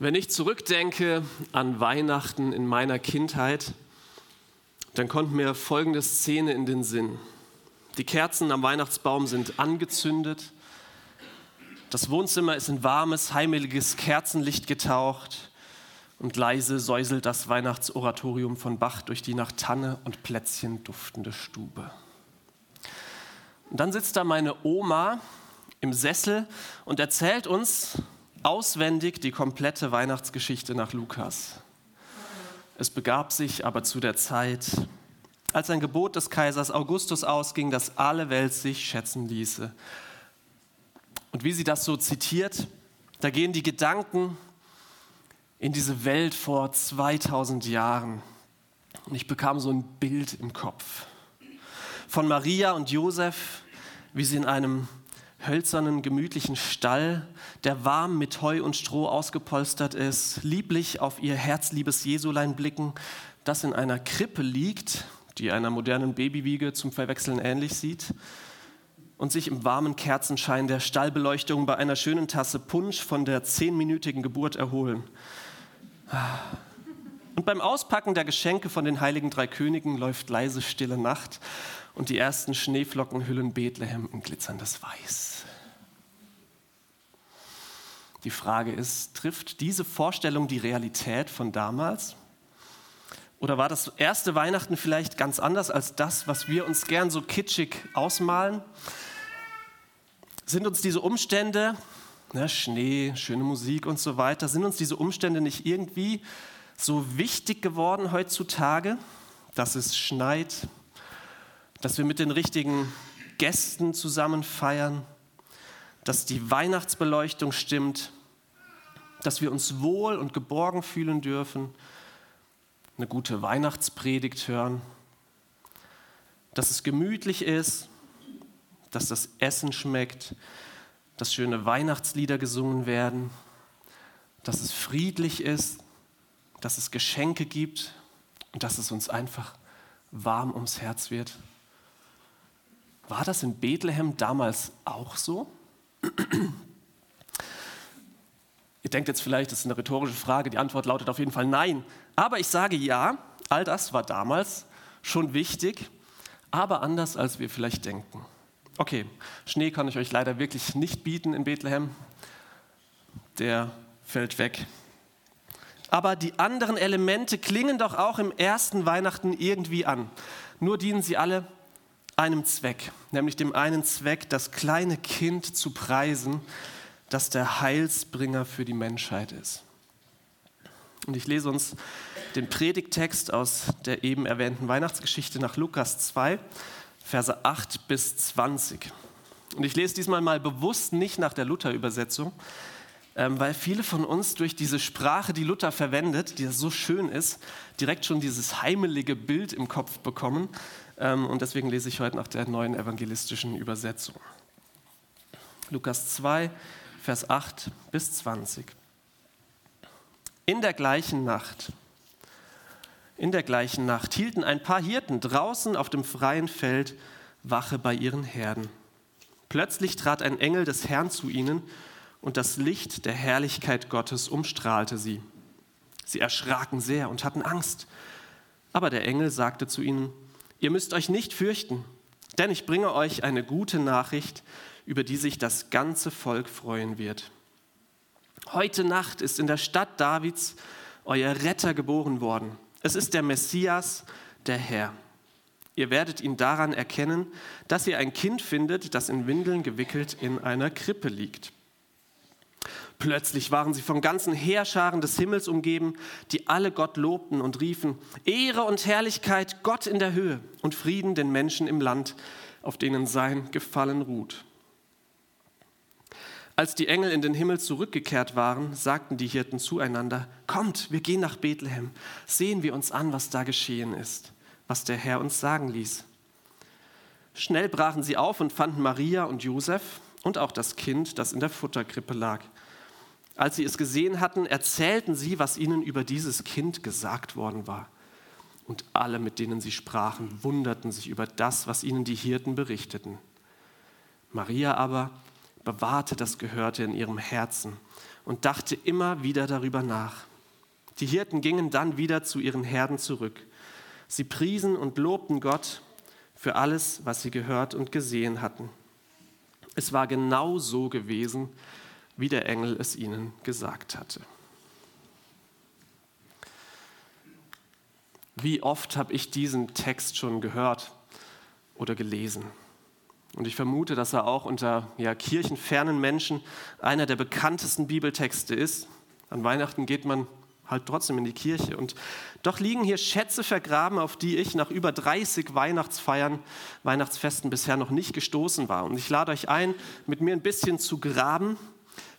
Wenn ich zurückdenke an Weihnachten in meiner Kindheit, dann kommt mir folgende Szene in den Sinn. Die Kerzen am Weihnachtsbaum sind angezündet. Das Wohnzimmer ist in warmes, heimeliges Kerzenlicht getaucht und leise säuselt das Weihnachtsoratorium von Bach durch die nach Tanne und Plätzchen duftende Stube. Und dann sitzt da meine Oma im Sessel und erzählt uns auswendig die komplette Weihnachtsgeschichte nach Lukas. Es begab sich aber zu der Zeit, als ein Gebot des Kaisers Augustus ausging, dass alle Welt sich schätzen ließe. Und wie sie das so zitiert, da gehen die Gedanken in diese Welt vor 2000 Jahren. Und ich bekam so ein Bild im Kopf von Maria und Josef, wie sie in einem hölzernen, gemütlichen Stall, der warm mit Heu und Stroh ausgepolstert ist, lieblich auf ihr herzliebes Jesulein blicken, das in einer Krippe liegt, die einer modernen Babywiege zum Verwechseln ähnlich sieht, und sich im warmen Kerzenschein der Stallbeleuchtung bei einer schönen Tasse Punsch von der zehnminütigen Geburt erholen. Und beim Auspacken der Geschenke von den heiligen drei Königen läuft leise stille Nacht und die ersten Schneeflocken hüllen Bethlehem in glitzerndes Weiß. Die Frage ist, trifft diese Vorstellung die Realität von damals? Oder war das erste Weihnachten vielleicht ganz anders als das, was wir uns gern so kitschig ausmalen? Sind uns diese Umstände, ne, Schnee, schöne Musik und so weiter, sind uns diese Umstände nicht irgendwie so wichtig geworden heutzutage, dass es schneit, dass wir mit den richtigen Gästen zusammen feiern, dass die Weihnachtsbeleuchtung stimmt, dass wir uns wohl und geborgen fühlen dürfen, eine gute Weihnachtspredigt hören, dass es gemütlich ist, dass das Essen schmeckt, dass schöne Weihnachtslieder gesungen werden, dass es friedlich ist, dass es Geschenke gibt und dass es uns einfach warm ums Herz wird. War das in Bethlehem damals auch so? Ihr denkt jetzt vielleicht, das ist eine rhetorische Frage, die Antwort lautet auf jeden Fall nein. Aber ich sage ja, all das war damals schon wichtig, aber anders, als wir vielleicht denken. Okay, Schnee kann ich euch leider wirklich nicht bieten in Bethlehem. Der fällt weg. Aber die anderen Elemente klingen doch auch im ersten Weihnachten irgendwie an. Nur dienen sie alle einem Zweck, nämlich dem einen Zweck, das kleine Kind zu preisen, das der Heilsbringer für die Menschheit ist. Und ich lese uns den Predigtext aus der eben erwähnten Weihnachtsgeschichte nach Lukas 2, Verse 8 bis 20. Und ich lese diesmal mal bewusst nicht nach der Luther-Übersetzung, weil viele von uns durch diese Sprache, die Luther verwendet, die so schön ist, direkt schon dieses heimelige Bild im Kopf bekommen. Ähm, und deswegen lese ich heute nach der neuen evangelistischen Übersetzung. Lukas 2, Vers 8 bis 20. In der gleichen Nacht, in der gleichen Nacht hielten ein paar Hirten draußen auf dem freien Feld Wache bei ihren Herden. Plötzlich trat ein Engel des Herrn zu ihnen und das Licht der Herrlichkeit Gottes umstrahlte sie. Sie erschraken sehr und hatten Angst. Aber der Engel sagte zu ihnen, ihr müsst euch nicht fürchten, denn ich bringe euch eine gute Nachricht, über die sich das ganze Volk freuen wird. Heute Nacht ist in der Stadt Davids euer Retter geboren worden. Es ist der Messias, der Herr. Ihr werdet ihn daran erkennen, dass ihr ein Kind findet, das in Windeln gewickelt in einer Krippe liegt. Plötzlich waren sie von ganzen Heerscharen des Himmels umgeben, die alle Gott lobten und riefen, Ehre und Herrlichkeit Gott in der Höhe und Frieden den Menschen im Land, auf denen sein Gefallen ruht. Als die Engel in den Himmel zurückgekehrt waren, sagten die Hirten zueinander, Kommt, wir gehen nach Bethlehem, sehen wir uns an, was da geschehen ist, was der Herr uns sagen ließ. Schnell brachen sie auf und fanden Maria und Josef und auch das Kind, das in der Futterkrippe lag. Als sie es gesehen hatten, erzählten sie, was ihnen über dieses Kind gesagt worden war. Und alle, mit denen sie sprachen, wunderten sich über das, was ihnen die Hirten berichteten. Maria aber bewahrte das Gehörte in ihrem Herzen und dachte immer wieder darüber nach. Die Hirten gingen dann wieder zu ihren Herden zurück. Sie priesen und lobten Gott für alles, was sie gehört und gesehen hatten. Es war genau so gewesen, wie der Engel es ihnen gesagt hatte. Wie oft habe ich diesen Text schon gehört oder gelesen? Und ich vermute, dass er auch unter ja, kirchenfernen Menschen einer der bekanntesten Bibeltexte ist. An Weihnachten geht man halt trotzdem in die Kirche. Und doch liegen hier Schätze vergraben, auf die ich nach über 30 Weihnachtsfeiern, Weihnachtsfesten bisher noch nicht gestoßen war. Und ich lade euch ein, mit mir ein bisschen zu graben.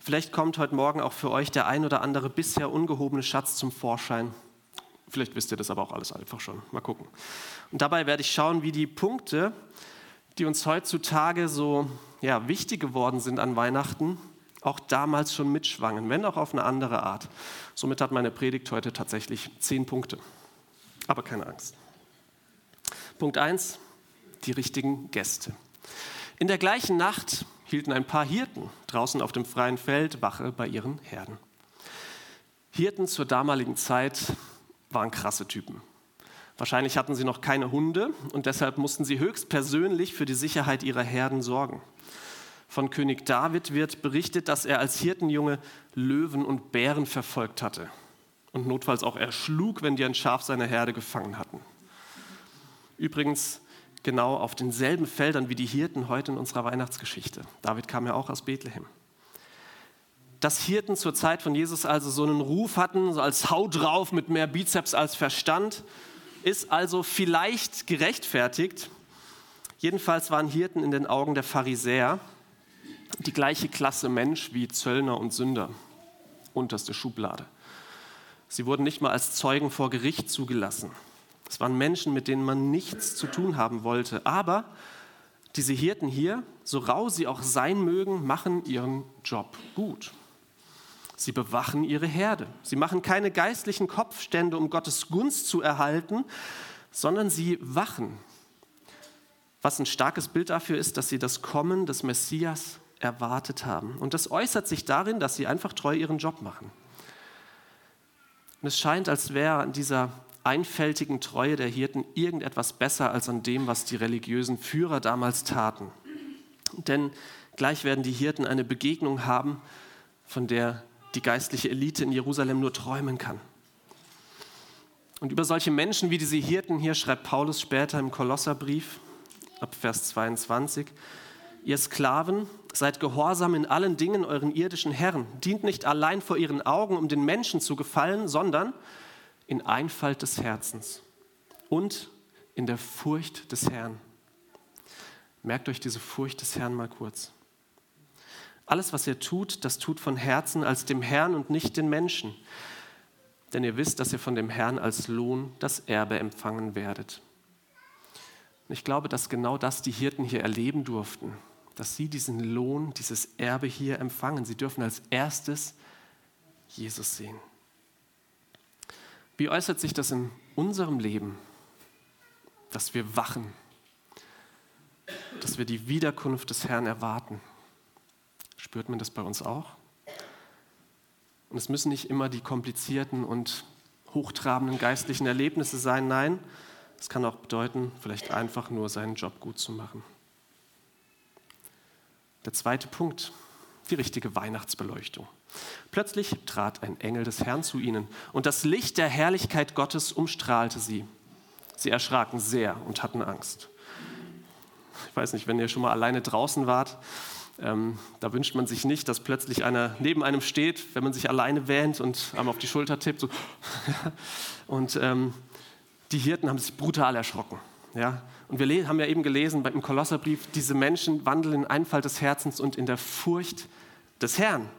Vielleicht kommt heute Morgen auch für euch der ein oder andere bisher ungehobene Schatz zum Vorschein. Vielleicht wisst ihr das aber auch alles einfach schon. Mal gucken. Und dabei werde ich schauen, wie die Punkte, die uns heutzutage so ja, wichtig geworden sind an Weihnachten, auch damals schon mitschwangen, wenn auch auf eine andere Art. Somit hat meine Predigt heute tatsächlich zehn Punkte. Aber keine Angst. Punkt 1, die richtigen Gäste. In der gleichen Nacht hielten ein paar Hirten draußen auf dem freien Feld Wache bei ihren Herden. Hirten zur damaligen Zeit waren krasse Typen. Wahrscheinlich hatten sie noch keine Hunde und deshalb mussten sie höchstpersönlich für die Sicherheit ihrer Herden sorgen. Von König David wird berichtet, dass er als Hirtenjunge Löwen und Bären verfolgt hatte und notfalls auch erschlug, wenn die ein Schaf seiner Herde gefangen hatten. Übrigens genau auf denselben Feldern wie die Hirten heute in unserer Weihnachtsgeschichte. David kam ja auch aus Bethlehem. Dass Hirten zur Zeit von Jesus also so einen Ruf hatten, so als Hau drauf mit mehr Bizeps als Verstand, ist also vielleicht gerechtfertigt. Jedenfalls waren Hirten in den Augen der Pharisäer die gleiche Klasse Mensch wie Zöllner und Sünder, unterste Schublade. Sie wurden nicht mal als Zeugen vor Gericht zugelassen. Es waren Menschen, mit denen man nichts zu tun haben wollte. Aber diese Hirten hier, so rau sie auch sein mögen, machen ihren Job gut. Sie bewachen ihre Herde. Sie machen keine geistlichen Kopfstände, um Gottes Gunst zu erhalten, sondern sie wachen. Was ein starkes Bild dafür ist, dass sie das Kommen des Messias erwartet haben. Und das äußert sich darin, dass sie einfach treu ihren Job machen. Und es scheint, als wäre an dieser einfältigen Treue der Hirten irgendetwas besser als an dem, was die religiösen Führer damals taten. Denn gleich werden die Hirten eine Begegnung haben, von der die geistliche Elite in Jerusalem nur träumen kann. Und über solche Menschen wie diese Hirten hier schreibt Paulus später im Kolosserbrief ab Vers 22, ihr Sklaven, seid gehorsam in allen Dingen euren irdischen Herren, dient nicht allein vor ihren Augen, um den Menschen zu gefallen, sondern in Einfalt des Herzens und in der Furcht des Herrn. Merkt euch diese Furcht des Herrn mal kurz. Alles, was ihr tut, das tut von Herzen als dem Herrn und nicht den Menschen. Denn ihr wisst, dass ihr von dem Herrn als Lohn das Erbe empfangen werdet. Und ich glaube, dass genau das die Hirten hier erleben durften dass sie diesen Lohn, dieses Erbe hier empfangen. Sie dürfen als erstes Jesus sehen. Wie äußert sich das in unserem Leben, dass wir wachen, dass wir die Wiederkunft des Herrn erwarten? Spürt man das bei uns auch? Und es müssen nicht immer die komplizierten und hochtrabenden geistlichen Erlebnisse sein. Nein, es kann auch bedeuten, vielleicht einfach nur seinen Job gut zu machen. Der zweite Punkt, die richtige Weihnachtsbeleuchtung. Plötzlich trat ein Engel des Herrn zu ihnen und das Licht der Herrlichkeit Gottes umstrahlte sie. Sie erschraken sehr und hatten Angst. Ich weiß nicht, wenn ihr schon mal alleine draußen wart, ähm, da wünscht man sich nicht, dass plötzlich einer neben einem steht, wenn man sich alleine wähnt und einem auf die Schulter tippt. So. und ähm, die Hirten haben sich brutal erschrocken. Ja? Und wir haben ja eben gelesen im Kolosserbrief, diese Menschen wandeln in Einfalt des Herzens und in der Furcht des Herrn.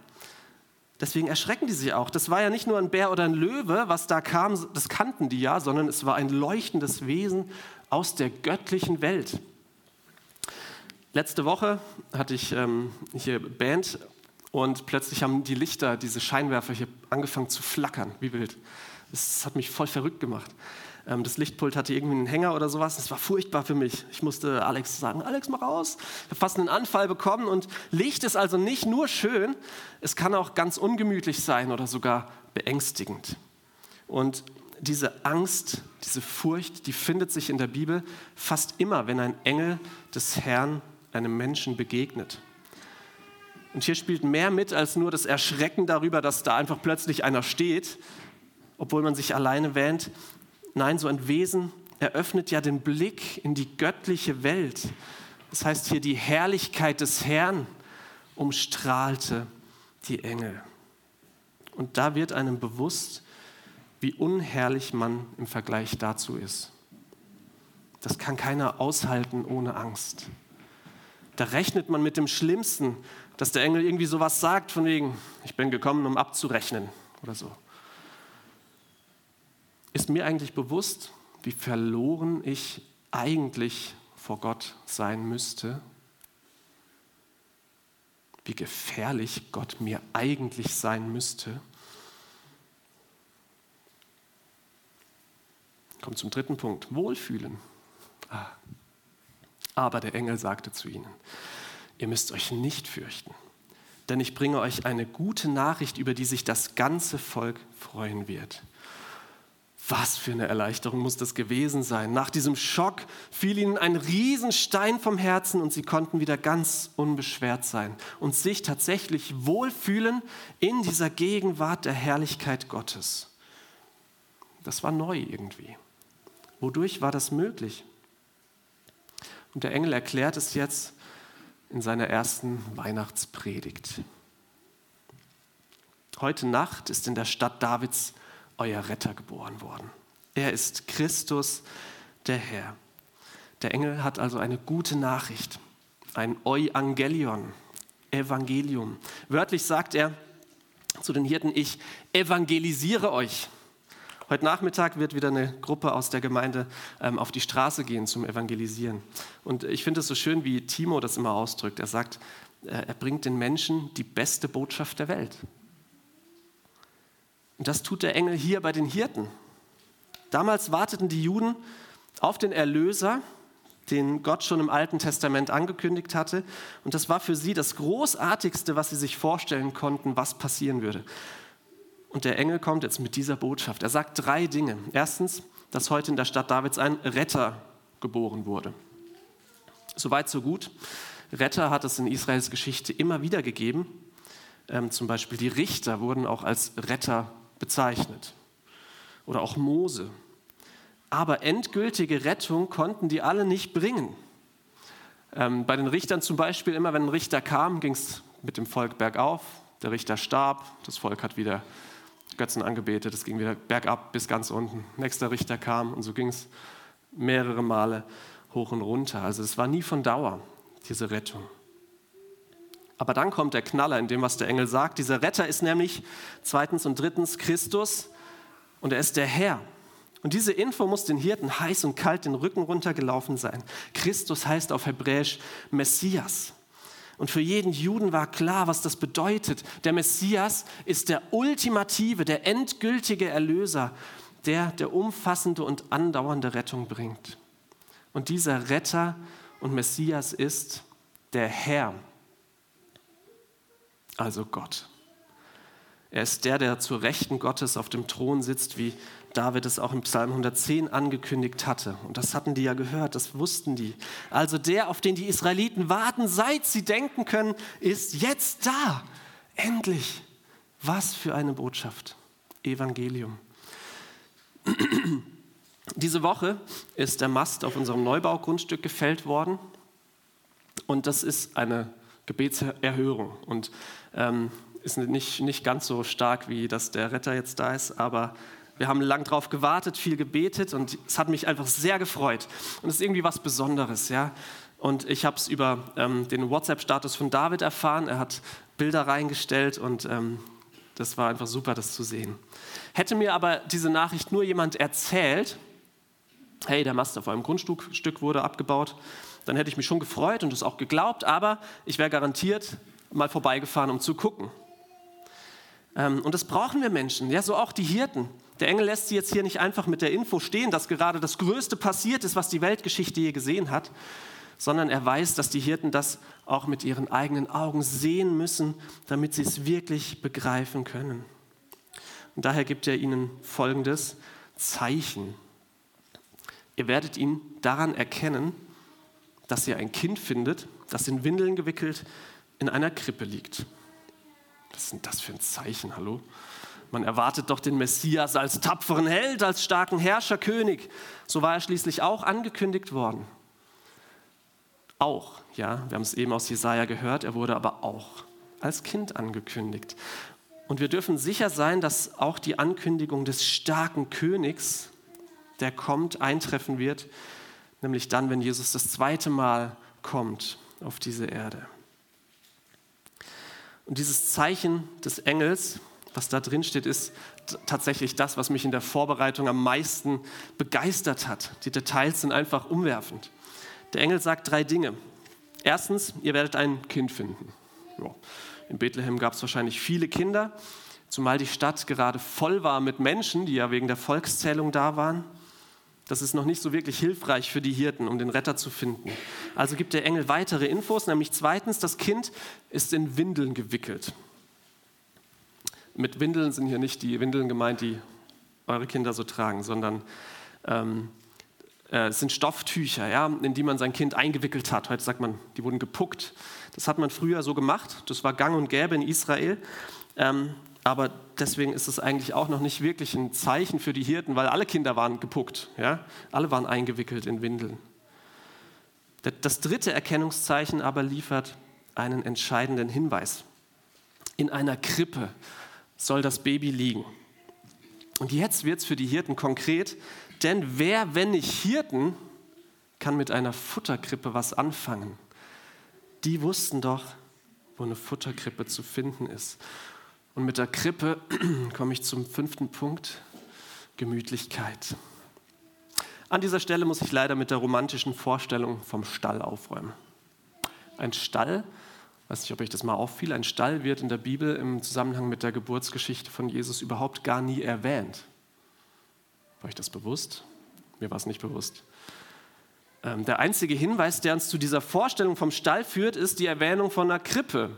Deswegen erschrecken die sich auch. Das war ja nicht nur ein Bär oder ein Löwe, was da kam, das kannten die ja, sondern es war ein leuchtendes Wesen aus der göttlichen Welt. Letzte Woche hatte ich ähm, hier Band Und plötzlich haben die Lichter, diese Scheinwerfer hier angefangen zu flackern, wie wild. Das hat mich voll verrückt gemacht. Ähm, das Lichtpult hatte irgendwie einen Hänger oder sowas. Das war furchtbar für mich. Ich musste Alex sagen, Alex, mach raus. Ich habe fast einen Anfall bekommen. Und Licht ist also nicht nur schön, es kann auch ganz ungemütlich sein oder sogar beängstigend. Und diese Angst, diese Furcht, die findet sich in der Bibel fast immer, wenn ein Engel des Herrn einem Menschen begegnet. Und hier spielt mehr mit als nur das Erschrecken darüber, dass da einfach plötzlich einer steht, obwohl man sich alleine wähnt. Nein, so ein Wesen eröffnet ja den Blick in die göttliche Welt. Das heißt hier, die Herrlichkeit des Herrn umstrahlte die Engel. Und da wird einem bewusst, wie unherrlich man im Vergleich dazu ist. Das kann keiner aushalten ohne Angst. Da rechnet man mit dem Schlimmsten, dass der Engel irgendwie sowas sagt, von wegen, ich bin gekommen, um abzurechnen oder so. Ist mir eigentlich bewusst, wie verloren ich eigentlich vor Gott sein müsste? Wie gefährlich Gott mir eigentlich sein müsste? Kommt zum dritten Punkt. Wohlfühlen. Ah. Aber der Engel sagte zu ihnen, ihr müsst euch nicht fürchten, denn ich bringe euch eine gute Nachricht, über die sich das ganze Volk freuen wird. Was für eine Erleichterung muss das gewesen sein. Nach diesem Schock fiel ihnen ein Riesenstein vom Herzen und sie konnten wieder ganz unbeschwert sein und sich tatsächlich wohlfühlen in dieser Gegenwart der Herrlichkeit Gottes. Das war neu irgendwie. Wodurch war das möglich? Und der Engel erklärt es jetzt in seiner ersten Weihnachtspredigt. Heute Nacht ist in der Stadt Davids euer Retter geboren worden. Er ist Christus, der Herr. Der Engel hat also eine gute Nachricht, ein Euangelion, Evangelium. Wörtlich sagt er zu den Hirten, ich evangelisiere euch. Heute Nachmittag wird wieder eine Gruppe aus der Gemeinde ähm, auf die Straße gehen zum Evangelisieren. Und ich finde es so schön, wie Timo das immer ausdrückt. Er sagt, äh, er bringt den Menschen die beste Botschaft der Welt. Und das tut der Engel hier bei den Hirten. Damals warteten die Juden auf den Erlöser, den Gott schon im Alten Testament angekündigt hatte. Und das war für sie das Großartigste, was sie sich vorstellen konnten, was passieren würde. Und der Engel kommt jetzt mit dieser Botschaft. Er sagt drei Dinge. Erstens, dass heute in der Stadt Davids ein Retter geboren wurde. Soweit, so gut. Retter hat es in Israels Geschichte immer wieder gegeben. Ähm, zum Beispiel die Richter wurden auch als Retter bezeichnet. Oder auch Mose. Aber endgültige Rettung konnten die alle nicht bringen. Ähm, bei den Richtern zum Beispiel, immer wenn ein Richter kam, ging es mit dem Volk bergauf. Der Richter starb, das Volk hat wieder Götzen angebetet, es ging wieder bergab bis ganz unten. Nächster Richter kam und so ging es mehrere Male hoch und runter. Also es war nie von Dauer, diese Rettung. Aber dann kommt der Knaller in dem, was der Engel sagt. Dieser Retter ist nämlich zweitens und drittens Christus und er ist der Herr. Und diese Info muss den Hirten heiß und kalt den Rücken runtergelaufen sein. Christus heißt auf Hebräisch Messias. Und für jeden Juden war klar, was das bedeutet. Der Messias ist der ultimative, der endgültige Erlöser, der der umfassende und andauernde Rettung bringt. Und dieser Retter und Messias ist der Herr, also Gott. Er ist der, der zur Rechten Gottes auf dem Thron sitzt, wie David es auch im Psalm 110 angekündigt hatte. Und das hatten die ja gehört, das wussten die. Also der, auf den die Israeliten warten, seit sie denken können, ist jetzt da. Endlich. Was für eine Botschaft. Evangelium. Diese Woche ist der Mast auf unserem Neubaugrundstück gefällt worden. Und das ist eine Gebetserhörung. Und ähm, ist nicht, nicht ganz so stark, wie dass der Retter jetzt da ist, aber wir haben lang drauf gewartet, viel gebetet und es hat mich einfach sehr gefreut. Und es ist irgendwie was Besonderes, ja. Und ich habe es über ähm, den WhatsApp-Status von David erfahren. Er hat Bilder reingestellt und ähm, das war einfach super, das zu sehen. Hätte mir aber diese Nachricht nur jemand erzählt, hey, der Mast auf einem Grundstück wurde abgebaut, dann hätte ich mich schon gefreut und es auch geglaubt, aber ich wäre garantiert mal vorbeigefahren, um zu gucken. Ähm, und das brauchen wir Menschen, ja, so auch die Hirten. Der Engel lässt sie jetzt hier nicht einfach mit der Info stehen, dass gerade das Größte passiert ist, was die Weltgeschichte je gesehen hat, sondern er weiß, dass die Hirten das auch mit ihren eigenen Augen sehen müssen, damit sie es wirklich begreifen können. Und daher gibt er ihnen folgendes Zeichen. Ihr werdet ihn daran erkennen, dass ihr ein Kind findet, das in Windeln gewickelt in einer Krippe liegt. Was denn das für ein Zeichen, hallo? Man erwartet doch den Messias als tapferen Held, als starken Herrscherkönig. So war er schließlich auch angekündigt worden. Auch, ja, wir haben es eben aus Jesaja gehört, er wurde aber auch als Kind angekündigt. Und wir dürfen sicher sein, dass auch die Ankündigung des starken Königs, der kommt, eintreffen wird, nämlich dann, wenn Jesus das zweite Mal kommt auf diese Erde. Und dieses Zeichen des Engels, was da drin steht, ist tatsächlich das, was mich in der Vorbereitung am meisten begeistert hat. Die Details sind einfach umwerfend. Der Engel sagt drei Dinge. Erstens, ihr werdet ein Kind finden. Ja. In Bethlehem gab es wahrscheinlich viele Kinder, zumal die Stadt gerade voll war mit Menschen, die ja wegen der Volkszählung da waren. Das ist noch nicht so wirklich hilfreich für die Hirten, um den Retter zu finden. Also gibt der Engel weitere Infos, nämlich zweitens, das Kind ist in Windeln gewickelt. Mit Windeln sind hier nicht die Windeln gemeint, die eure Kinder so tragen, sondern ähm, äh, es sind Stofftücher, ja, in die man sein Kind eingewickelt hat. Heute sagt man, die wurden gepuckt. Das hat man früher so gemacht. Das war gang und gäbe in Israel. Ähm, aber deswegen ist es eigentlich auch noch nicht wirklich ein Zeichen für die Hirten, weil alle Kinder waren gepuckt. Ja? Alle waren eingewickelt in Windeln. Das dritte Erkennungszeichen aber liefert einen entscheidenden Hinweis. In einer Krippe soll das Baby liegen. Und jetzt wird es für die Hirten konkret, denn wer, wenn nicht Hirten, kann mit einer Futterkrippe was anfangen? Die wussten doch, wo eine Futterkrippe zu finden ist. Und mit der Krippe komme ich zum fünften Punkt, Gemütlichkeit. An dieser Stelle muss ich leider mit der romantischen Vorstellung vom Stall aufräumen. Ein Stall, weiß nicht, ob euch das mal auffiel, ein Stall wird in der Bibel im Zusammenhang mit der Geburtsgeschichte von Jesus überhaupt gar nie erwähnt. War euch das bewusst? Mir war es nicht bewusst. Ähm, der einzige Hinweis, der uns zu dieser Vorstellung vom Stall führt, ist die Erwähnung von einer Krippe.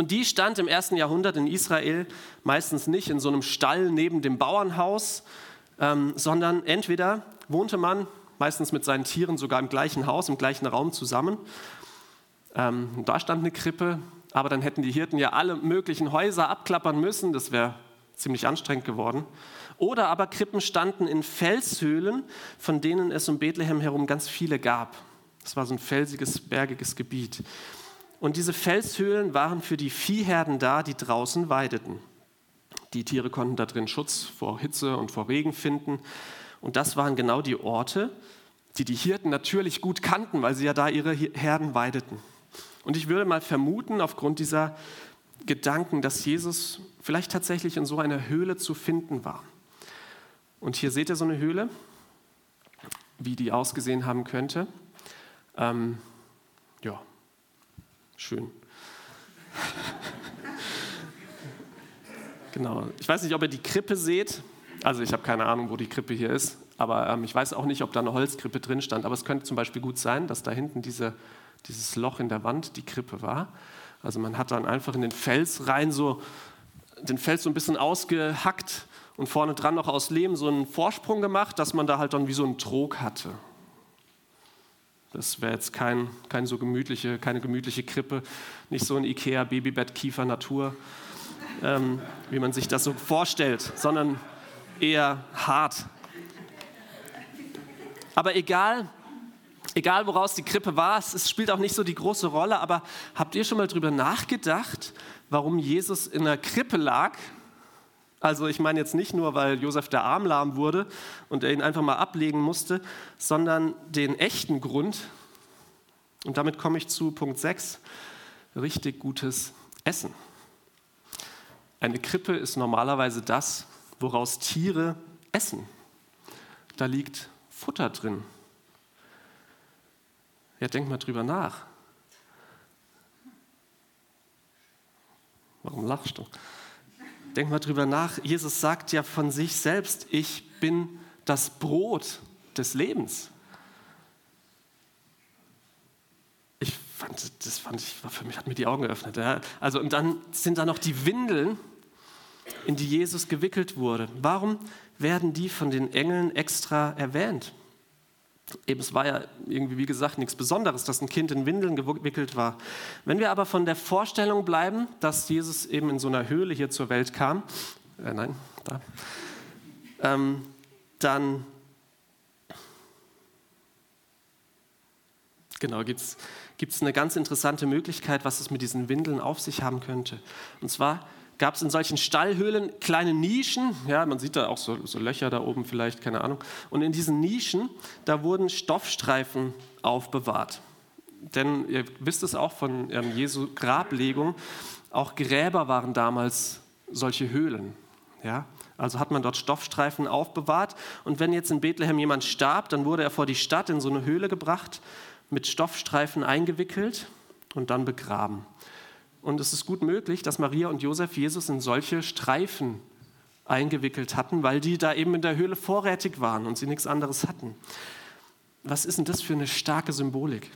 Und die stand im ersten Jahrhundert in Israel meistens nicht in so einem Stall neben dem Bauernhaus, ähm, sondern entweder wohnte man meistens mit seinen Tieren sogar im gleichen Haus, im gleichen Raum zusammen. Ähm, da stand eine Krippe, aber dann hätten die Hirten ja alle möglichen Häuser abklappern müssen, das wäre ziemlich anstrengend geworden. Oder aber Krippen standen in Felshöhlen, von denen es um Bethlehem herum ganz viele gab. Das war so ein felsiges, bergiges Gebiet. Und diese Felshöhlen waren für die Viehherden da, die draußen weideten. Die Tiere konnten da drin Schutz vor Hitze und vor Regen finden. Und das waren genau die Orte, die die Hirten natürlich gut kannten, weil sie ja da ihre Herden weideten. Und ich würde mal vermuten, aufgrund dieser Gedanken, dass Jesus vielleicht tatsächlich in so einer Höhle zu finden war. Und hier seht ihr so eine Höhle, wie die ausgesehen haben könnte. Ähm, schön. genau. Ich weiß nicht, ob ihr die Krippe seht. Also ich habe keine Ahnung, wo die Krippe hier ist. Aber ähm, ich weiß auch nicht, ob da eine Holzkrippe drin stand. Aber es könnte zum Beispiel gut sein, dass da hinten diese, dieses Loch in der Wand die Krippe war. Also man hat dann einfach in den Fels rein so den Fels so ein bisschen ausgehackt und vorne dran noch aus Lehm so einen Vorsprung gemacht, dass man da halt dann wie so einen Trog hatte. Das wäre jetzt kein, kein so gemütliche, keine gemütliche Krippe, nicht so ein Ikea Babybett Kiefer Natur, ähm, wie man sich das so vorstellt, sondern eher hart. Aber egal, egal woraus die Krippe war, es spielt auch nicht so die große Rolle, aber habt ihr schon mal drüber nachgedacht, warum Jesus in der Krippe lag also ich meine jetzt nicht nur, weil Josef der Arm lahm wurde und er ihn einfach mal ablegen musste, sondern den echten Grund. Und damit komme ich zu Punkt 6, richtig gutes Essen. Eine Krippe ist normalerweise das, woraus Tiere essen. Da liegt Futter drin. Ja, denk mal drüber nach. Warum lachst du? Denk mal drüber nach. Jesus sagt ja von sich selbst, ich bin das Brot des Lebens. Ich fand, das fand ich, für mich, hat mir die Augen geöffnet. Ja. Also, und dann sind da noch die Windeln, in die Jesus gewickelt wurde. Warum werden die von den Engeln extra erwähnt? Eben, es war ja irgendwie, wie gesagt, nichts Besonderes, dass ein Kind in Windeln gewickelt war. Wenn wir aber von der Vorstellung bleiben, dass Jesus eben in so einer Höhle hier zur Welt kam, äh, nein, da, ähm, dann genau, gibt es eine ganz interessante Möglichkeit, was es mit diesen Windeln auf sich haben könnte. Und zwar gab es in solchen Stallhöhlen kleine Nischen, ja, man sieht da auch so, so, Löcher da oben vielleicht, keine Ahnung. Und in diesen Nischen, da wurden Stoffstreifen aufbewahrt. Denn ihr wisst es auch von ähm, Jesu Grablegung, auch Gräber waren damals solche Höhlen. Ja? Also hat man dort Stoffstreifen aufbewahrt. Und wenn jetzt in Bethlehem jemand starb, dann wurde er vor die Stadt in so eine Höhle gebracht, mit Stoffstreifen eingewickelt und dann begraben. Und es ist gut möglich, dass Maria und Josef Jesus in solche Streifen eingewickelt hatten, weil die da eben in der Höhle vorrätig waren und sie nichts anderes hatten. Was ist denn das für eine starke Symbolik?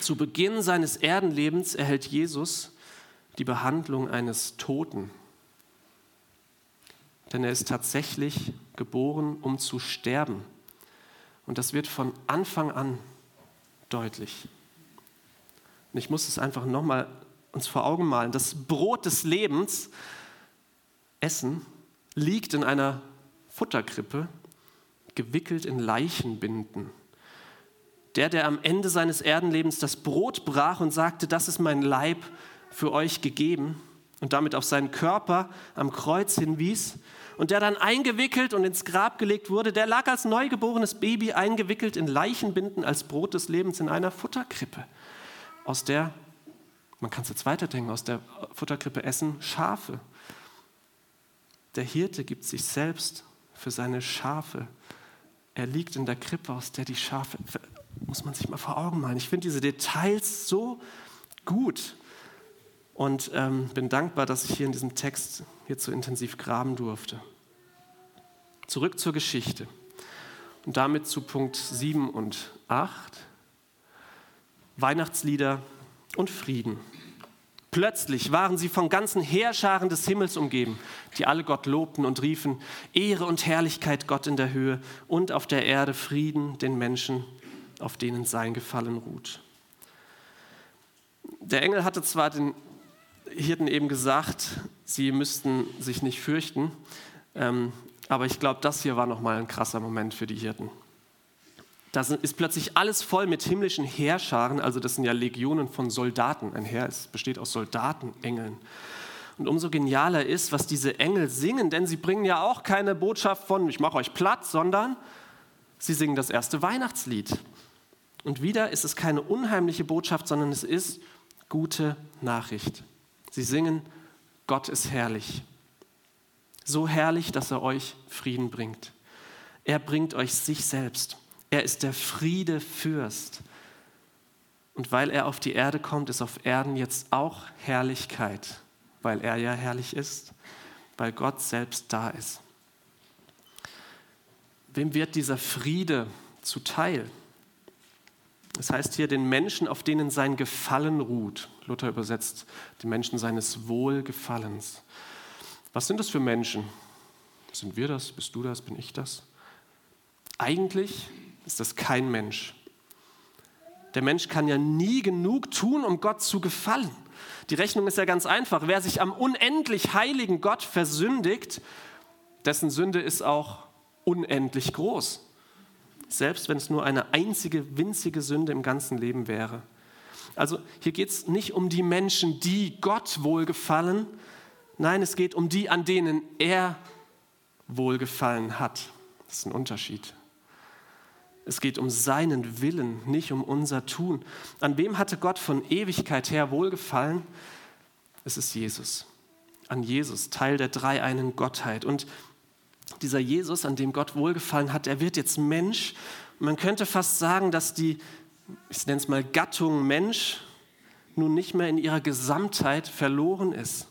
Zu Beginn seines Erdenlebens erhält Jesus die Behandlung eines Toten. Denn er ist tatsächlich geboren, um zu sterben. Und das wird von Anfang an deutlich. Und ich muss es einfach nochmal uns vor Augen malen. Das Brot des Lebens, Essen, liegt in einer Futterkrippe, gewickelt in Leichenbinden. Der, der am Ende seines Erdenlebens das Brot brach und sagte, das ist mein Leib für euch gegeben und damit auf seinen Körper am Kreuz hinwies und der dann eingewickelt und ins Grab gelegt wurde, der lag als neugeborenes Baby eingewickelt in Leichenbinden als Brot des Lebens in einer Futterkrippe, aus der man kann es jetzt weiterdenken, aus der Futterkrippe essen Schafe. Der Hirte gibt sich selbst für seine Schafe. Er liegt in der Krippe, aus der die Schafe, muss man sich mal vor Augen malen. Ich finde diese Details so gut und ähm, bin dankbar, dass ich hier in diesem Text jetzt so intensiv graben durfte. Zurück zur Geschichte und damit zu Punkt 7 und 8. Weihnachtslieder und Frieden. Plötzlich waren sie von ganzen Heerscharen des Himmels umgeben, die alle Gott lobten und riefen, Ehre und Herrlichkeit Gott in der Höhe und auf der Erde Frieden den Menschen, auf denen sein Gefallen ruht. Der Engel hatte zwar den Hirten eben gesagt, sie müssten sich nicht fürchten, ähm, aber ich glaube, das hier war nochmal ein krasser Moment für die Hirten. Da ist plötzlich alles voll mit himmlischen Heerscharen, also das sind ja Legionen von Soldaten. Ein Heer ist, besteht aus Soldaten, Engeln. Und umso genialer ist, was diese Engel singen, denn sie bringen ja auch keine Botschaft von, ich mache euch platt, sondern sie singen das erste Weihnachtslied. Und wieder ist es keine unheimliche Botschaft, sondern es ist gute Nachricht. Sie singen, Gott ist herrlich. So herrlich, dass er euch Frieden bringt. Er bringt euch sich selbst. Er ist der Friedefürst. Und weil er auf die Erde kommt, ist auf Erden jetzt auch Herrlichkeit, weil er ja herrlich ist, weil Gott selbst da ist. Wem wird dieser Friede zuteil? Das heißt hier den Menschen, auf denen sein Gefallen ruht. Luther übersetzt die Menschen seines Wohlgefallens. Was sind das für Menschen? Sind wir das? Bist du das? Bin ich das? Eigentlich ist das kein Mensch. Der Mensch kann ja nie genug tun, um Gott zu gefallen. Die Rechnung ist ja ganz einfach. Wer sich am unendlich heiligen Gott versündigt, dessen Sünde ist auch unendlich groß. Selbst wenn es nur eine einzige winzige Sünde im ganzen Leben wäre. Also hier geht es nicht um die Menschen, die Gott wohlgefallen. Nein, es geht um die, an denen er wohlgefallen hat. Das ist ein Unterschied. Es geht um seinen Willen, nicht um unser Tun. An wem hatte Gott von Ewigkeit her wohlgefallen? Es ist Jesus. An Jesus, Teil der dreieinen Gottheit. Und dieser Jesus, an dem Gott wohlgefallen hat, er wird jetzt Mensch. Man könnte fast sagen, dass die, ich nenne es mal Gattung Mensch, nun nicht mehr in ihrer Gesamtheit verloren ist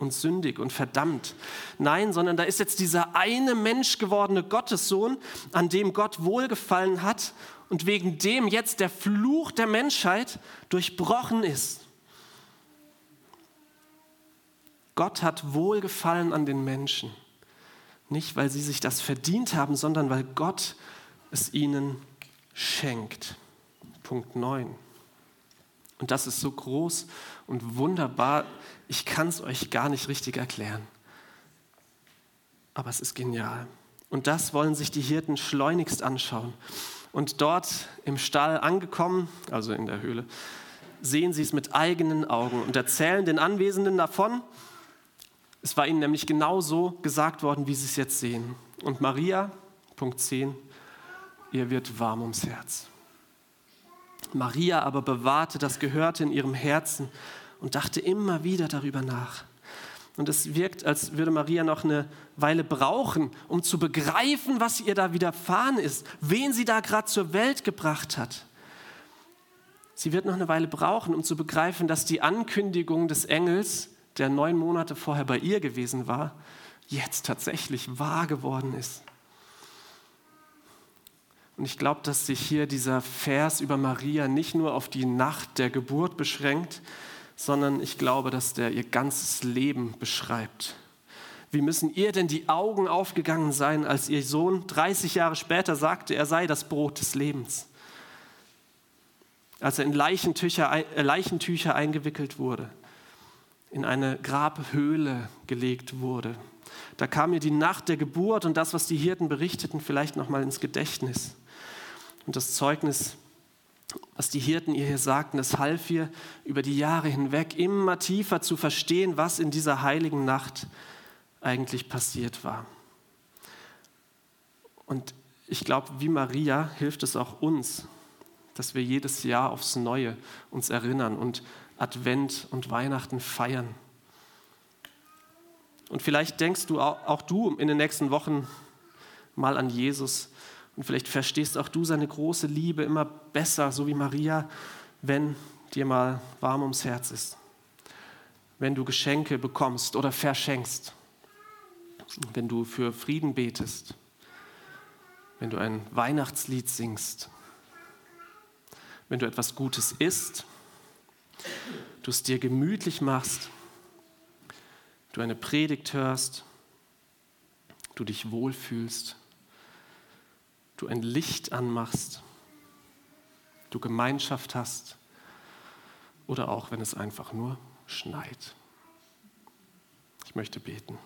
und sündig und verdammt. Nein, sondern da ist jetzt dieser eine Mensch gewordene Gottessohn, an dem Gott wohlgefallen hat und wegen dem jetzt der Fluch der Menschheit durchbrochen ist. Gott hat Wohlgefallen an den Menschen. Nicht, weil sie sich das verdient haben, sondern weil Gott es ihnen schenkt. Punkt 9. Und das ist so groß und wunderbar, ich kann es euch gar nicht richtig erklären. Aber es ist genial. Und das wollen sich die Hirten schleunigst anschauen. Und dort im Stall angekommen, also in der Höhle, sehen sie es mit eigenen Augen und erzählen den Anwesenden davon. Es war ihnen nämlich genau so gesagt worden, wie sie es jetzt sehen. Und Maria, Punkt 10, ihr wird warm ums Herz. Maria aber bewahrte das Gehörte in ihrem Herzen und dachte immer wieder darüber nach. Und es wirkt, als würde Maria noch eine Weile brauchen, um zu begreifen, was ihr da widerfahren ist, wen sie da gerade zur Welt gebracht hat. Sie wird noch eine Weile brauchen, um zu begreifen, dass die Ankündigung des Engels, der neun Monate vorher bei ihr gewesen war, jetzt tatsächlich wahr geworden ist. Und ich glaube, dass sich hier dieser Vers über Maria nicht nur auf die Nacht der Geburt beschränkt, sondern ich glaube, dass der ihr ganzes Leben beschreibt. Wie müssen ihr denn die Augen aufgegangen sein, als ihr Sohn 30 Jahre später sagte, er sei das Brot des Lebens? Als er in Leichentücher, äh, Leichentücher eingewickelt wurde, in eine Grabhöhle gelegt wurde. Da kam ihr die Nacht der Geburt und das, was die Hirten berichteten, vielleicht noch mal ins Gedächtnis. Und das Zeugnis, was die Hirten ihr hier sagten, das half ihr über die Jahre hinweg immer tiefer zu verstehen, was in dieser heiligen Nacht eigentlich passiert war. Und ich glaube, wie Maria hilft es auch uns, dass wir jedes Jahr aufs Neue uns erinnern und Advent und Weihnachten feiern. Und vielleicht denkst du auch du in den nächsten Wochen mal an Jesus und vielleicht verstehst auch du seine große Liebe immer besser, so wie Maria, wenn dir mal warm ums Herz ist. Wenn du Geschenke bekommst oder verschenkst. Wenn du für Frieden betest. Wenn du ein Weihnachtslied singst. Wenn du etwas Gutes isst. Du es dir gemütlich machst. Du eine Predigt hörst. Du dich wohlfühlst du ein Licht anmachst, du Gemeinschaft hast oder auch wenn es einfach nur schneit. Ich möchte beten.